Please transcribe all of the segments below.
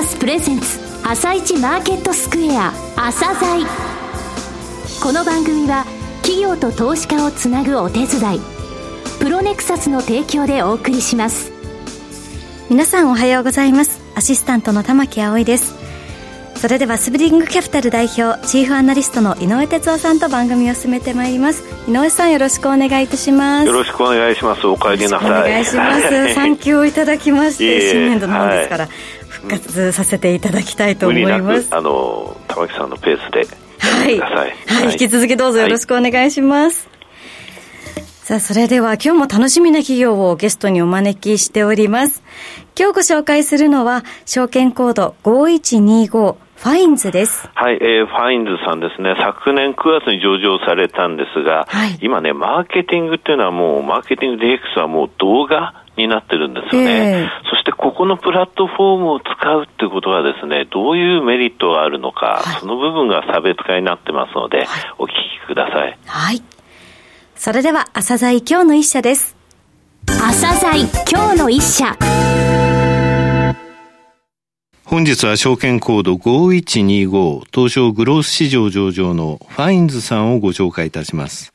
サスプレゼンツ朝一マーケットスクエア朝鮮。この番組は企業と投資家をつなぐお手伝いプロネクサスの提供でお送りします。皆さんおはようございます。アシスタントの玉木葵です。それではスブリングキャピタル代表チーフアナリストの井上哲夫さんと番組を進めてまいります。井上さんよろしくお願いいたします。よろしくお願いします。お帰りなさい。お願いします。産休をいただきまして 新年度のものですから、はい、復活させていただきたいと思います。あの玉木さんのペースで。はい、はい、はい、引き続きどうぞよろしくお願いします、さあ、それでは今日も楽しみな企業をゲストにお招きしております。今日ご紹介するのは、証券コード5125ファインズです。はい、えー、ファインズさんですね、昨年9月に上場されたんですが、はい、今ね、マーケティングっていうのはもう、マーケティング DX はもう動画になってるんですよね、えー、そしてここのプラットフォームを使うっていうことはですね、どういうメリットがあるのか、はい、その部分が差別化になってますので、はい、お聞きください。はい。それでは、朝鮮今日の一社です。朝鮮今日の一社。本日は証券コード5125東証グロース市場上場のファインズさんをご紹介いたします。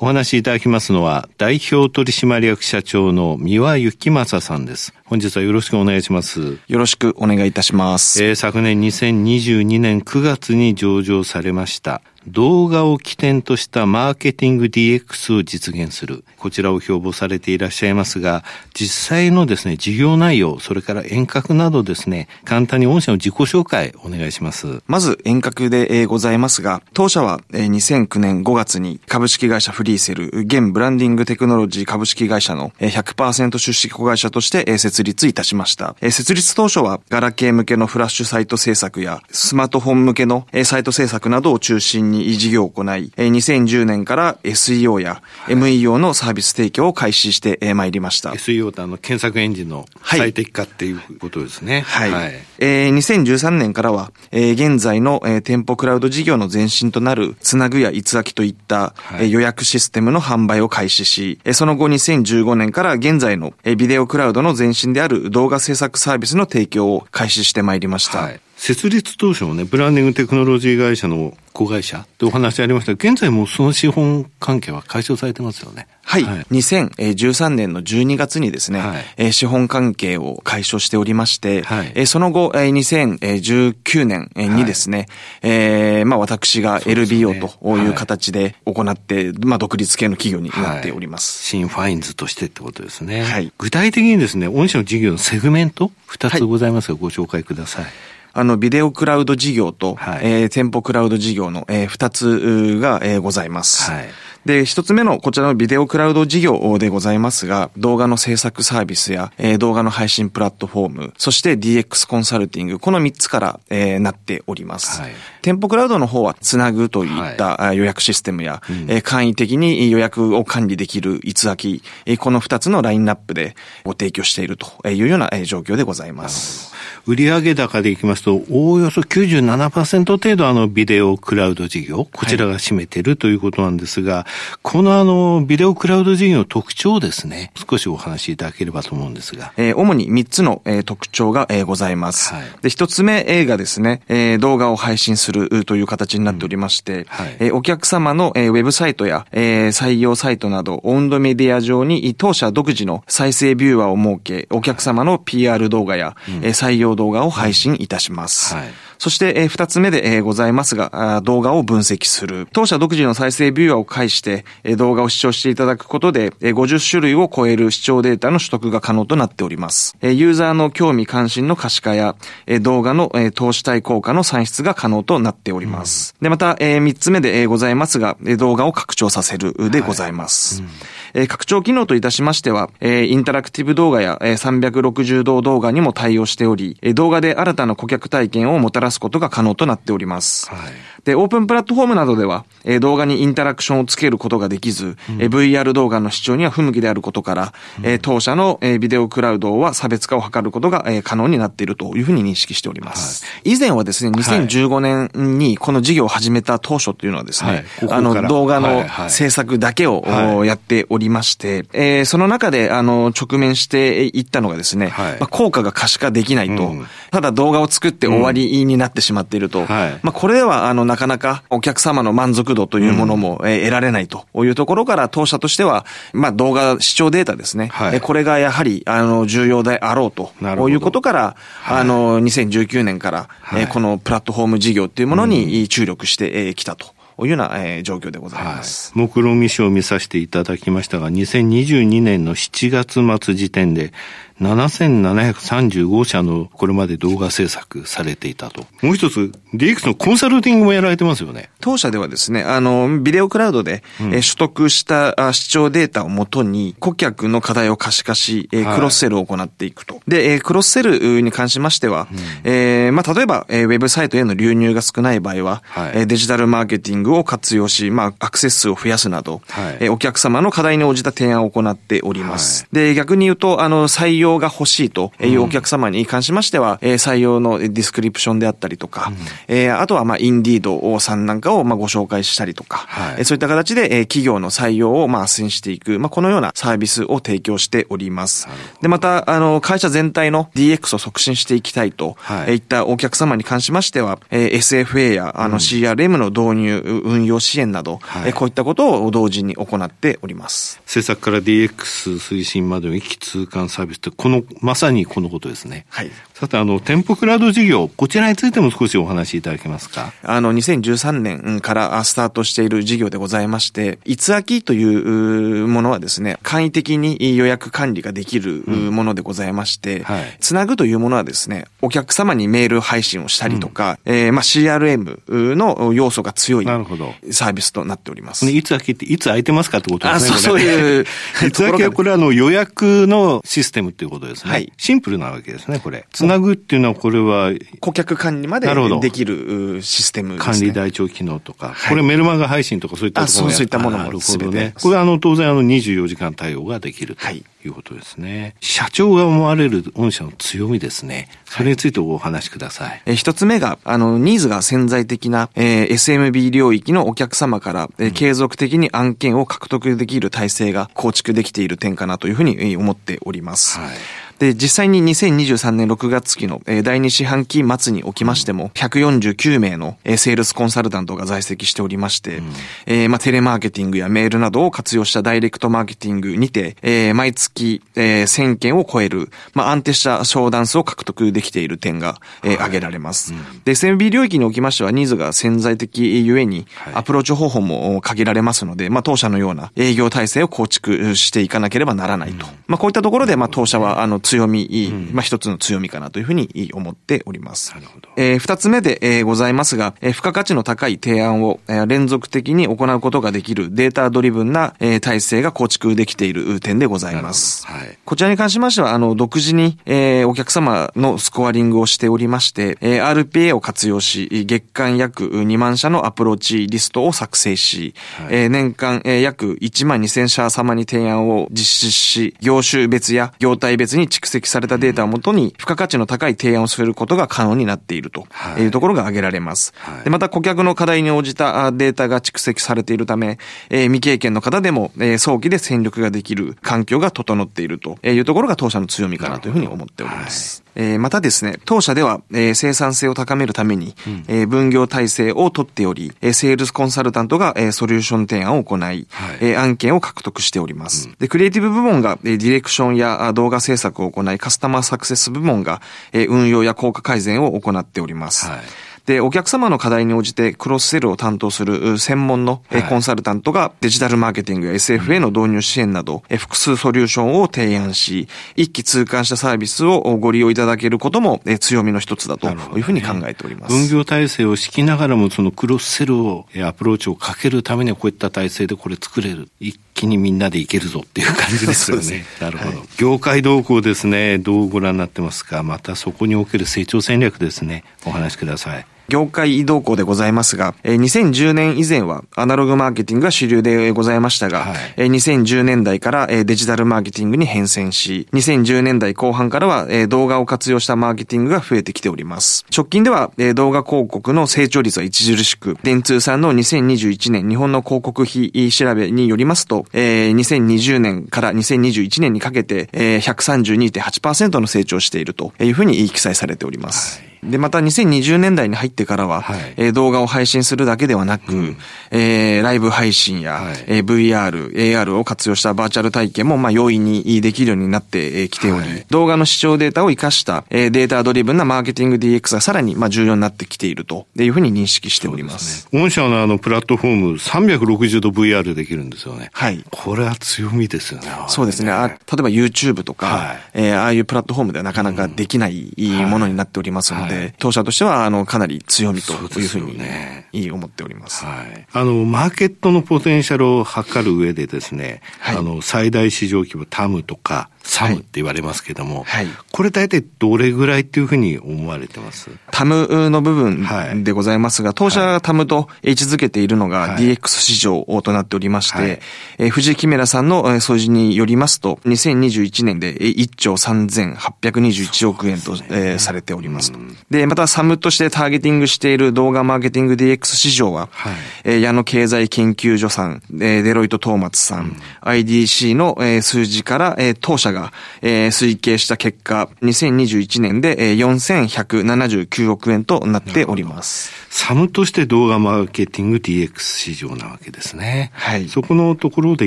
お話しいただきますのは代表取締役社長の三輪幸正さんです。本日はよろしくお願いします。よろしくお願いいたします。えー、昨年2022年9月に上場されました。動画を起点としたマーケティング DX を実現する。こちらを標榜されていらっしゃいますが、実際のですね、事業内容、それから遠隔などですね、簡単に御社の自己紹介お願いします。まず遠隔でございますが、当社は2009年5月に株式会社フリーセル、現ブランディングテクノロジー株式会社の100%出資子会社として設立いたしました。設立当初は、ガラケー向けのフラッシュサイト制作や、スマートフォン向けのサイト制作などを中心に事業を行い、2010年から SEO や MEO のサービス提供を開始してまいりました。SEO ってあの検索エンジンの最適化っていうことですね。はい。はい、えー、2013年からは、えー、現在の、えー、店舗クラウド事業の前身となるつなぐやいつあきといった、はい、予約システムの販売を開始し、その後2015年から現在の、えー、ビデオクラウドの前身である動画制作サービスの提供を開始してまいりました。はい設立当初もね、ブランディングテクノロジー会社の子会社ってお話ありましたが、現在もその資本関係は解消されてますよね。はい。はい、2013年の12月にですね、はい、資本関係を解消しておりまして、はい、その後、2019年にですね、はい、えー、まあ私が LBO という形で行って、まあ独立系の企業になっております。新ファインズとしてってことですね。はい。具体的にですね、御社の事業のセグメント、2つございますが、ご紹介ください。あの、ビデオクラウド事業と、はい、えー、店舗クラウド事業の、えー、二つが、えー、ございます。はい。で、一つ目のこちらのビデオクラウド事業でございますが、動画の制作サービスや、えー、動画の配信プラットフォーム、そして DX コンサルティング、この三つから、えー、なっております。はい、店舗クラウドの方は、つなぐといった、はい、予約システムや、うん、えー、簡易的に予約を管理できるいつあき、えー、この二つのラインナップでご提供しているというような状況でございます。売上高でいきますと、おおよそ97%程度あのビデオクラウド事業、こちらが占めているということなんですが、はい、このあの、ビデオクラウド事業の特徴ですね、少しお話しいただければと思うんですが。えー、主に3つの、えー、特徴が、えー、ございます。はい、で、1つ目、映画ですね、えー、動画を配信するという形になっておりまして、うん。はい、えー、お客様の、えー、ウェブサイトや、えー、採用サイトなど、オンドメディア上に当社独自の再生ビューアーを設け、お客様の PR 動画や、うん、えー、採用動画を配信いたします。はいそして、えー、二つ目で、えー、ございますが、動画を分析する。当社独自の再生ビューアーを介して、えー、動画を視聴していただくことで、えー、50種類を超える視聴データの取得が可能となっております。えー、ユーザーの興味関心の可視化や、えー、動画の、えー、投資対効果の算出が可能となっております。うん、で、また、えー、三つ目で、えー、ございますが、えー、動画を拡張させるでございます。はいうんえー、拡張機能といたしましては、えー、インタラクティブ動画や、えー、360度動画にも対応しており、えー、動画で新たな顧客体験をもたらすことが可能となっております。はい、で、オープンプラットフォームなどでは、えー、動画にインタラクションをつけることができず、うん、えー、VR 動画の視聴には不向きであることから、うん、えー、当社の、えー、ビデオクラウドは差別化を図ることが、えー、可能になっているというふうに認識しております。はい、以前はですね、2015年にこの事業を始めた当初というのはですね、はい、ここあの動画の制作だけを、やっておおりまして、えー、その中で、あの、直面していったのがですね、はい、まあ、効果が可視化できないと、うん、ただ動画を作って終わりになってしまっていると、うんはい、まあ、これでは、あの、なかなかお客様の満足度というものも、えー、得られないというところから、当社としては、まあ、動画視聴データですね、はい、これがやはり、あの、重要であろうと。いうことから、あの、2019年から、はい、えー、このプラットフォーム事業っていうものに注力してきたと。いうような、えー、状況でございます。はい、目論見書を見させていただきましたが、2022年の7月末時点で、7735社のこれまで動画制作されていたと。もう一つ、DX のコンサルティングもやられてますよね。当社ではですね、あの、ビデオクラウドで、うん、え取得した視聴データをもとに、顧客の課題を可視化し、え、はい、クロスセルを行っていくと。で、えクロスセルに関しましては、うん、えー、まあ、例えば、えウェブサイトへの流入が少ない場合は、はい、デジタルマーケティングを活用し、まあ、アクセス数を増やすなど、はい、えお客様の課題に応じた提案を行っております。はい、で、逆に言うと、あの、採用が欲しいというお客様に関しましては、うん、採用のディスクリプションであったりとか、うん、えー、あとは、まあ、インディードさんなんかを、まあ、ご紹介したりとか、はい、そういった形で、え企業の採用を、まあ、斡旋していく、まあ、このようなサービスを提供しております。で、また、あの、会社全体の DX を促進していきたいと、はい、いったお客様に関しましては、えー、SFA や、あの、CRM の導入、運用支援など、はい、こういったことを同時に行っております。政策から DX 推進までの一気通貫サービスって、この、まさにこのことですね。はい。さて、あの、店舗クラウド事業、こちらについても少しお話しいただけますか？あの、2013年からスタートしている事業でございまして、いつあきというものはですね、簡易的に予約管理ができるものでございまして、うんはい、つなぐというものはですね、お客様にメール配信をしたりとか、うん、えー、まあ CRM の要素が強いサービスとなっております。いつあきっていつ空いてますかってことですね。あそうそういう。いつあきはこれはあの予約のシステムっていうことですね。はい。シンプルなわけですね、これ。つなぐっていうのは、これは。顧客管理までできるシステムですね。管理台帳機能とか。これメルマガ配信とかそういったところそうそういったものもなるほどね。これあの、当然あの24時間対応ができると。はい。いうことですね。社長が思われる御社の強みですね。それについてお話しください。え、一つ目が、あの、ニーズが潜在的な、えー、SMB 領域のお客様から、えー、継続的に案件を獲得できる体制が構築できている点かなというふうに思っております。はいで、実際に2023年6月期の、え第2四半期末におきましても、149名の、えセールスコンサルタントが在籍しておりまして、うん、えー、まあ、テレマーケティングやメールなどを活用したダイレクトマーケティングにて、えー、毎月、えー、1000件を超える、まあ、安定した商談数を獲得できている点が、えー、挙げられます。うん、で、SMB 領域におきましては、ニーズが潜在的ゆえに、アプローチ方法も限られますので、まあ、当社のような営業体制を構築していかなければならないと。うん、まあ、こういったところで、まあ、当社は、あの、強み、うん、まあ一つの強みかなというふうに思っております。なるほど。えー、二つ目で、えー、ございますが、えー、付加価値の高い提案を、えー、連続的に行うことができるデータドリブンな、えー、体制が構築できている点でございます。はい。こちらに関しましては、あの、独自に、えー、お客様のスコアリングをしておりまして、えー、RPA を活用し、月間約2万社のアプローチリストを作成し、はい、えー、年間、えー、約1万2000社様に提案を実施し、業種別や業態別に蓄積されたデータをもとに、付加価値の高い提案をすることが可能になっているというところが挙げられます。はい、でまた、顧客の課題に応じたデータが蓄積されているため、えー、未経験の方でも、えー、早期で戦力ができる環境が整っているというところが当社の強みかなというふうに思っております。えー、またですね、当社では、えー、生産性を高めるために、うん、えー、分業体制を取っており、えー、セールスコンサルタントが、えー、ソリューション提案を行い、はい、えー、案件を獲得しております。うん、で、クリエイティブ部門が、えー、ディレクションや動画制作を行い、カスタマーサクセス部門が、えー、運用や効果改善を行っております。はいで、お客様の課題に応じてクロスセルを担当する専門のコンサルタントがデジタルマーケティングや SFA の導入支援など複数ソリューションを提案し、一気通貫したサービスをご利用いただけることも強みの一つだというふうに考えております。分業体制を敷きながらもそのクロスセルをアプローチをかけるためにはこういった体制でこれ作れる。一気にみんなでいけるぞっていう感じですよね。なるほど、はい、業界動向ですね、どうご覧になってますか？またそこにおける成長戦略ですね、お話しください。業界移動向でございますが、2010年以前はアナログマーケティングが主流でございましたが、はい、2010年代からデジタルマーケティングに変遷し、2010年代後半からは動画を活用したマーケティングが増えてきております。直近では動画広告の成長率は著しく、電通さんの2021年日本の広告費調べによりますと、2020年から2021年にかけて132.8%の成長しているというふうに記載されております。はいで、また2020年代に入ってからは、はい、えー、動画を配信するだけではなく、うん、えー、ライブ配信や、はい、えー、VR、AR を活用したバーチャル体験も、まあ、容易にできるようになってきており、はい、動画の視聴データを活かした、えー、データドリブンなマーケティング DX がさらに、まあ、重要になってきているというふうに認識しております。すね、御社のあの、プラットフォーム360度 VR できるんですよね。はい。これは強みですよね。そうですね。あ例えば YouTube とか、はい、えー、ああいうプラットフォームではなかなかできないものになっておりますので、で、当社としては、あの、かなり強みというふうに、ね、いい思っております。はい。あの、マーケットのポテンシャルを測る上でですね、はい、あの、最大市場規模タムとか、サムって言われますけども、はい、これ大体どれぐらいっていうふうに思われてます？タムの部分でございますが、当社がタムと位置づけているのが DX 市場となっておりまして、はい、え藤井キメラさんの数字によりますと、2021年で1兆3821億円と、えされておりますと。で、またサムとしてターゲティングしている動画マーケティング DX 市場は、はい、え矢野経済研究所さん、えデロイト・トーマツさん、うん、IDC の、え数字から、え当社がが、えー、推計した結果、2021年で、えー、4179億円となっております。サムとして動画マーケティング DX 市場なわけですね。はい。そこのところで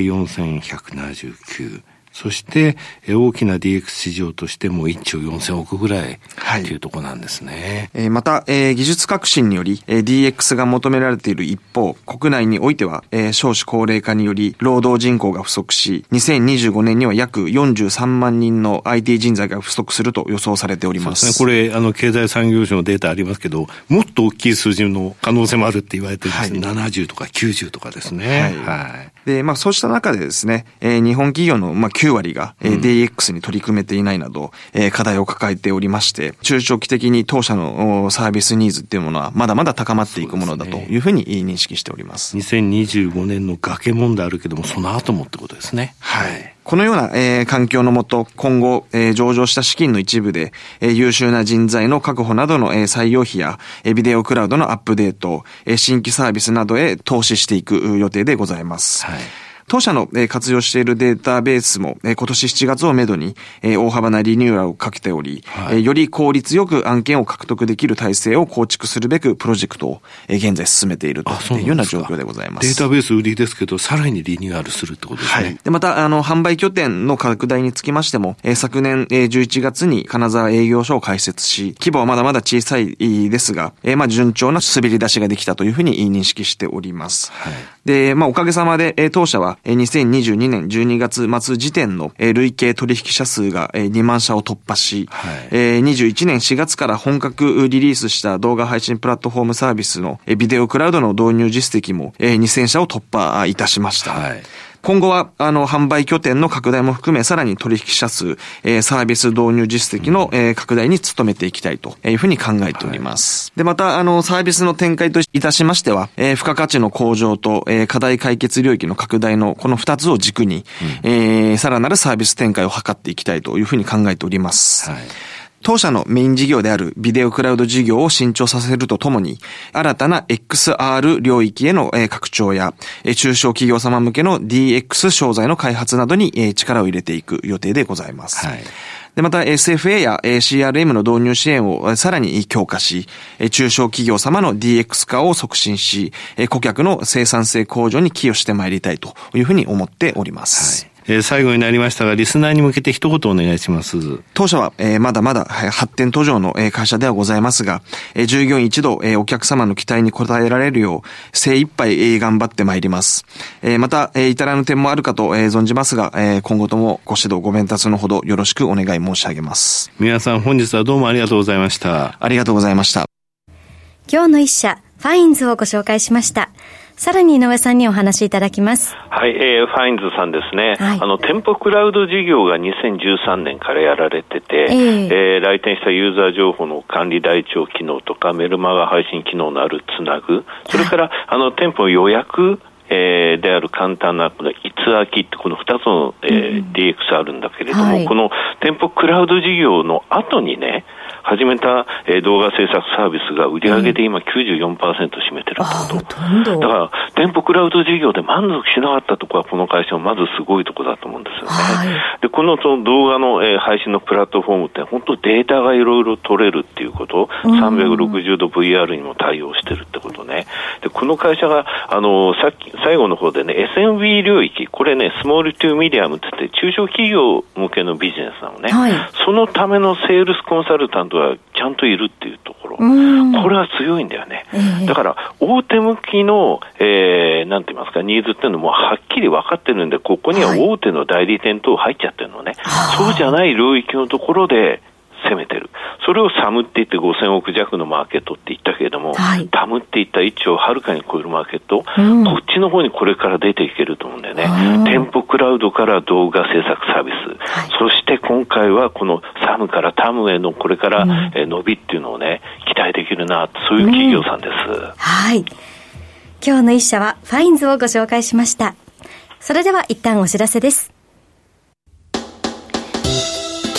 4179。そして、大きな DX 市場としても1兆4000億ぐらいというところなんですね。はい、また、技術革新により、DX が求められている一方、国内においては、少子高齢化により労働人口が不足し、2025年には約43万人の IT 人材が不足すると予想されております。すね。これ、あの、経済産業省のデータありますけど、もっと大きい数字の可能性もあるって言われてるんですね。はい、70とか90とかですね。はい。はい、で、まあ、そうした中でですね、日本企業の、まあ、9割が、えー、DX に取り組めていないなど、えー、課題を抱えておりまして、中長期的に当社のサービスニーズっていうものはまだまだ高まっていくものだというふうに認識しております。すね、2025年の崖問題あるけども、その後もってことですね。はい。このような、えー、環境のもと、今後、えー、上場した資金の一部で、えー、優秀な人材の確保などの、えー、採用費や、えー、ビデオクラウドのアップデート、えー、新規サービスなどへ投資していく予定でございます。はい当社の活用しているデータベースも今年7月をめどに大幅なリニューアルをかけており、はい、より効率よく案件を獲得できる体制を構築するべくプロジェクトを現在進めているというような状況でございます。データベース売りですけど、さらにリニューアルするってことですね。はい。で、また、あの、販売拠点の拡大につきましても、昨年11月に金沢営業所を開設し、規模はまだまだ小さいですが、まあ、順調な滑り出しができたというふうに認識しております。はい。で、まあ、おかげさまで、当社は2022年12月末時点の累計取引者数が2万社を突破し、はい、21年4月から本格リリースした動画配信プラットフォームサービスのビデオクラウドの導入実績も2000社を突破いたしました。はい今後は、あの、販売拠点の拡大も含め、さらに取引者数、えー、サービス導入実績の、えー、拡大に努めていきたいというふうに考えております。はい、で、また、あの、サービスの展開といたしましては、えー、付加価値の向上と、えー、課題解決領域の拡大のこの二つを軸に、うん、えー、さらなるサービス展開を図っていきたいというふうに考えております。はい当社のメイン事業であるビデオクラウド事業を伸長させるとともに、新たな XR 領域への拡張や、中小企業様向けの DX 商材の開発などに力を入れていく予定でございます。はいで、また SFA や CRM の導入支援をさらに強化し、中小企業様の DX 化を促進し、顧客の生産性向上に寄与してまいりたいというふうに思っております。はいえー、最後になりましたが、リスナーに向けて一言お願いします。当社は、えー、まだまだ発展途上の会社ではございますが、えー、従業員一同、えー、お客様の期待に応えられるよう、精一杯、えー、頑張ってまいります。えー、また、えー、至らぬ点もあるかと、えー、存じますが、えー、今後ともご指導ご鞭達のほどよろしくお願い申し上げます。皆さん本日はどうもありがとうございました。ありがとうございました。今日の一社、ファインズをご紹介しました。さらに井上さんにお話しいただきます。はい、えー、ファインズさんですね。はい、あの、店舗クラウド事業が2013年からやられてて、えー、えー、来店したユーザー情報の管理台帳機能とか、メルマガ配信機能のあるつなぐ、それから、あの、店舗予約、えー、である簡単なこのいつ空きってこの2つの、えー、うん、DX あるんだけれども、はい、この店舗クラウド事業の後にね、始めた、えー、動画制作サービスが売り上げで今94%占めてるってこと。だから、店舗クラウド事業で満足しなかったところは、この会社はまずすごいところだと思うんですよね。はい、で、このその動画の、えー、配信のプラットフォームって、本当データがいろいろ取れるっていうこと、360度 VR にも対応してるってことね。で、この会社が、あの、さっき、最後の方でね、SMB 領域、これね、 small to medium って言って、中小企業向けのビジネスなのね。はい、そのためのセールスコンサルタントはちゃんといるっていうところ、これは強いんだよね。えー、だから、大手向きの、えー、なんて言いますか、ニーズっていうのもはっきり分かってるんで、ここには大手の代理店等入っちゃってるのね。はい、そうじゃない領域のところで、攻めてる。それをサムって言って5000億弱のマーケットって言ったけれども、はい、タムって言った1兆をはるかに超えるマーケット、うん、こっちの方にこれから出ていけると思うんだよね。店舗クラウドから動画制作サービス、はい、そして今回はこのサムからタムへのこれから伸びっていうのをね、期待できるな、そういう企業さんです。うん、はい。今日の一社はファインズをご紹介しました。それでは一旦お知らせです。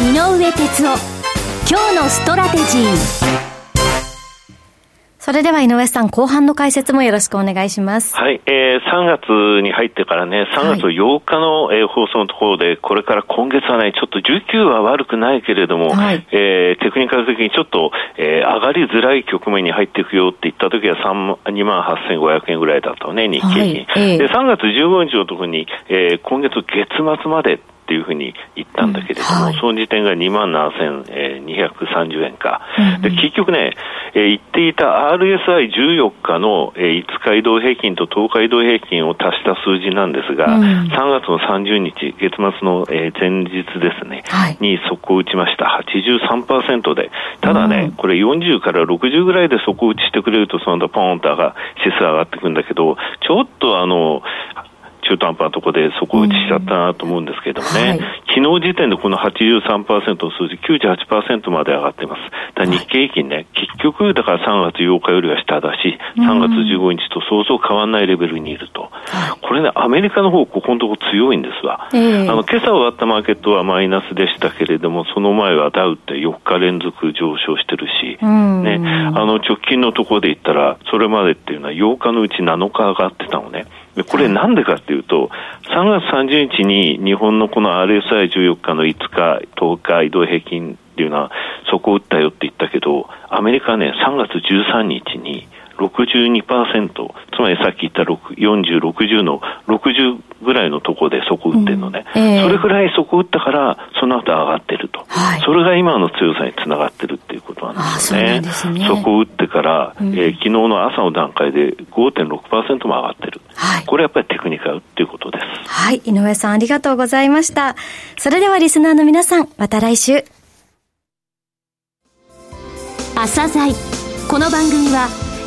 井上哲夫今日のストラテジー。それでは井上さん、後半の解説もよろしくお願いします。はい、えー、3月に入ってからね、3月8日の、はい、えー、放送のところで、これから今月はね、ちょっと19は悪くないけれども、はい、えー、テクニカル的にちょっと、えー、上がりづらい局面に入っていくよって言った時は2万8500円ぐらいだったね、日経平均。はい。えー、で、3月15日のところに、えー、今月月末までっていうふうに言ったんだけれども、うん。はい、その時点が2万7230円か、うん、で結局ね、えー、言っていた RSI14 日の、えー、5日移動平均と10日移動平均を足した数字なんですが、うん、3月の30日、月末の、えー、前日ですね、はい、に速攻打ちました、83%で、ただね、これ40から60ぐらいで速打ちしてくれると、その後、ポーンと指数上がってくるんだけど、ちょっとあの、中途半端なところで底打ちしちゃったなと思うんですけれどもね、はい、昨日時点でこの83%の数字、98%まで上がってます。だ日経平均ね、結局、だから3月8日よりは下だし、3月15日とそうそう変わらないレベルにいると。これね、アメリカの方、ここのとこ強いんですわ。えー、あの、今朝終わったマーケットはマイナスでしたけれども、その前はダウって4日連続上昇してるし、ね、あの、直近のところで言ったら、それまでっていうのは8日のうち7日上がってたのね。これなんでかっていうと、3月30日に日本のこの RSI14 日の5日、10日移動平均っていうのは、そこを打ったよって言ったけど、アメリカね、3月13日に62%、つまりさっき言った40、60の60ぐらいのところでそこ打ってるのね、うん。えー、それぐらいそこ打ったから、その後上がってると、はい、それが今の強さにつながってるっていうことなんですよね。そね。そこ打ってから、うん、えー、昨日の朝の段階で5.6%も上がってる、はい、これやっぱりテクニカルっていうことです。はい、井上さんありがとうございました。それではリスナーの皆さん、また来週。朝鮮。この番組は